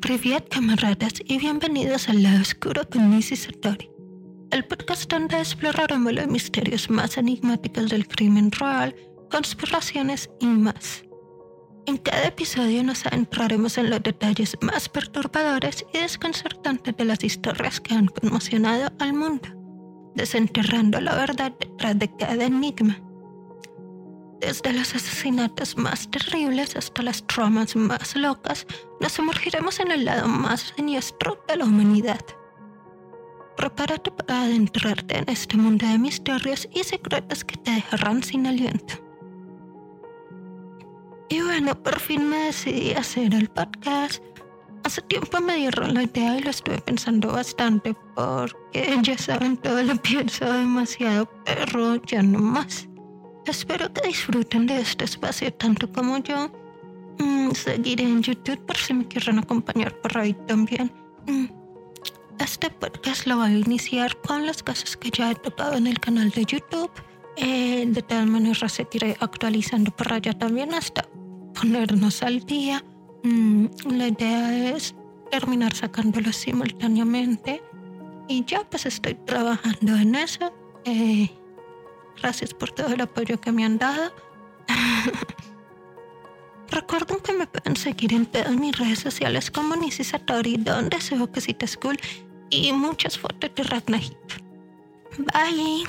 Privet camaradas y bienvenidos al lado oscuro con Missy Satori, el podcast donde exploraremos los misterios más enigmáticos del crimen real, conspiraciones y más. En cada episodio nos adentraremos en los detalles más perturbadores y desconcertantes de las historias que han conmocionado al mundo, desenterrando la verdad detrás de cada enigma. Desde los asesinatos más terribles hasta las tramas más locas, nos sumergiremos en el lado más siniestro de la humanidad. Prepárate para adentrarte en este mundo de misterios y secretos que te dejarán sin aliento. Y bueno, por fin me decidí hacer el podcast. Hace tiempo me dieron la idea y lo estuve pensando bastante porque ya saben, todo lo pienso demasiado, pero ya no más. Espero que disfruten de este espacio tanto como yo. Mm, seguiré en YouTube por si me quieren acompañar por ahí también. Mm, este podcast lo voy a iniciar con las cosas que ya he tocado en el canal de YouTube. Eh, de tal manera seguiré actualizando por allá también hasta ponernos al día. Mm, la idea es terminar sacándolos simultáneamente. Y ya pues estoy trabajando en eso. Eh, Gracias por todo el apoyo que me han dado. Recuerden que me pueden seguir en todas mis redes sociales como Nisi Satori, donde subo cositas cool y muchas fotos de Ragnar Bye.